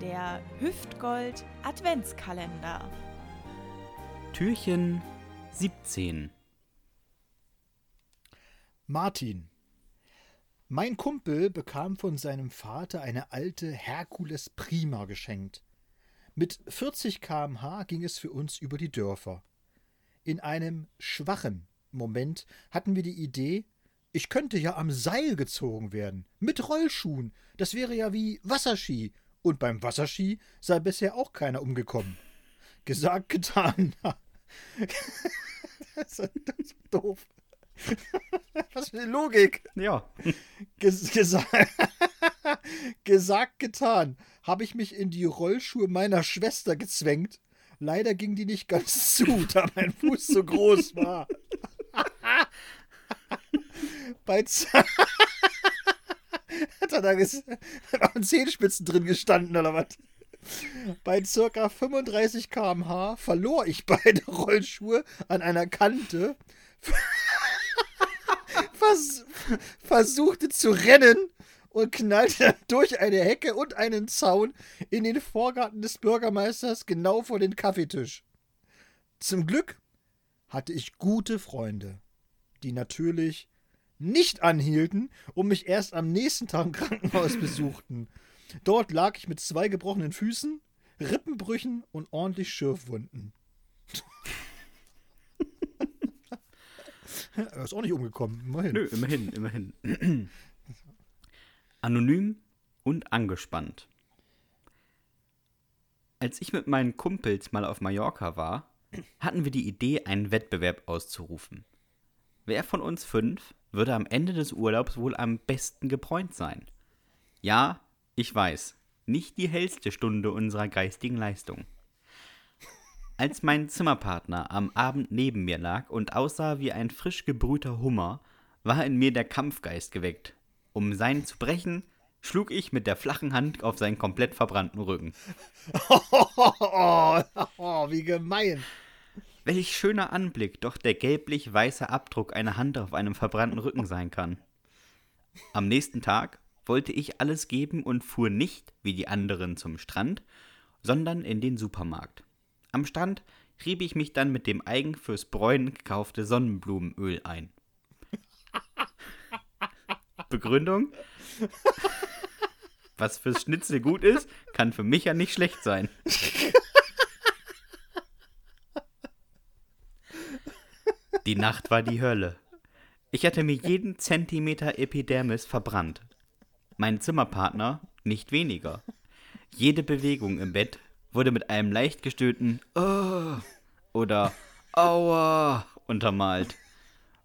der Hüftgold Adventskalender. Türchen 17 Martin. Mein Kumpel bekam von seinem Vater eine alte Herkules Prima geschenkt. Mit 40 km/h ging es für uns über die Dörfer. In einem schwachen Moment hatten wir die Idee, ich könnte ja am Seil gezogen werden, mit Rollschuhen. Das wäre ja wie Wasserski. Und beim Wasserski sei bisher auch keiner umgekommen. Gesagt, getan. das ist doof. Was für eine Logik. Ja. Ges gesa gesagt, getan. Habe ich mich in die Rollschuhe meiner Schwester gezwängt. Leider ging die nicht ganz zu, da mein Fuß so groß war. Bei Z Hat er da waren Zehenspitzen drin gestanden oder was? Bei circa 35 km/h verlor ich beide Rollschuhe an einer Kante, vers versuchte zu rennen und knallte durch eine Hecke und einen Zaun in den Vorgarten des Bürgermeisters genau vor den Kaffeetisch. Zum Glück hatte ich gute Freunde, die natürlich nicht anhielten und mich erst am nächsten Tag im Krankenhaus besuchten. Dort lag ich mit zwei gebrochenen Füßen, Rippenbrüchen und ordentlich Schürfwunden. er ist auch nicht umgekommen, immerhin. Nö, immerhin, immerhin. Anonym und angespannt. Als ich mit meinen Kumpels mal auf Mallorca war, hatten wir die Idee, einen Wettbewerb auszurufen. Wer von uns fünf würde am Ende des Urlaubs wohl am besten gebräunt sein? Ja, ich weiß, nicht die hellste Stunde unserer geistigen Leistung. Als mein Zimmerpartner am Abend neben mir lag und aussah wie ein frisch gebrühter Hummer, war in mir der Kampfgeist geweckt. Um seinen zu brechen, schlug ich mit der flachen Hand auf seinen komplett verbrannten Rücken. Oh, oh, oh, oh, wie gemein. Welch schöner Anblick doch der gelblich-weiße Abdruck einer Hand auf einem verbrannten Rücken sein kann. Am nächsten Tag wollte ich alles geben und fuhr nicht, wie die anderen, zum Strand, sondern in den Supermarkt. Am Strand rieb ich mich dann mit dem eigen fürs Bräunen gekaufte Sonnenblumenöl ein. Begründung? Was fürs Schnitzel gut ist, kann für mich ja nicht schlecht sein. Die Nacht war die Hölle. Ich hatte mir jeden Zentimeter Epidermis verbrannt. Mein Zimmerpartner nicht weniger. Jede Bewegung im Bett wurde mit einem leicht gestöhnten oh oder Aua untermalt.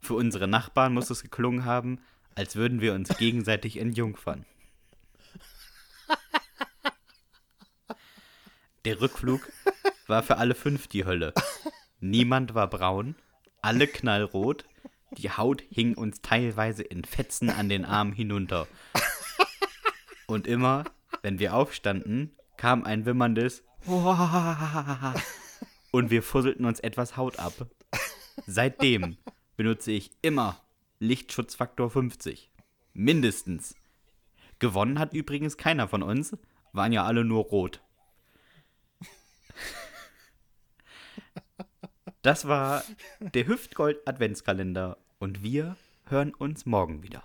Für unsere Nachbarn muss es geklungen haben, als würden wir uns gegenseitig entjungfern. Der Rückflug war für alle fünf die Hölle. Niemand war braun, alle knallrot, die Haut hing uns teilweise in Fetzen an den Armen hinunter. Und immer, wenn wir aufstanden, kam ein wimmerndes und wir fusselten uns etwas Haut ab. Seitdem benutze ich immer Lichtschutzfaktor 50. Mindestens. Gewonnen hat übrigens keiner von uns, waren ja alle nur rot. Das war der Hüftgold Adventskalender und wir hören uns morgen wieder.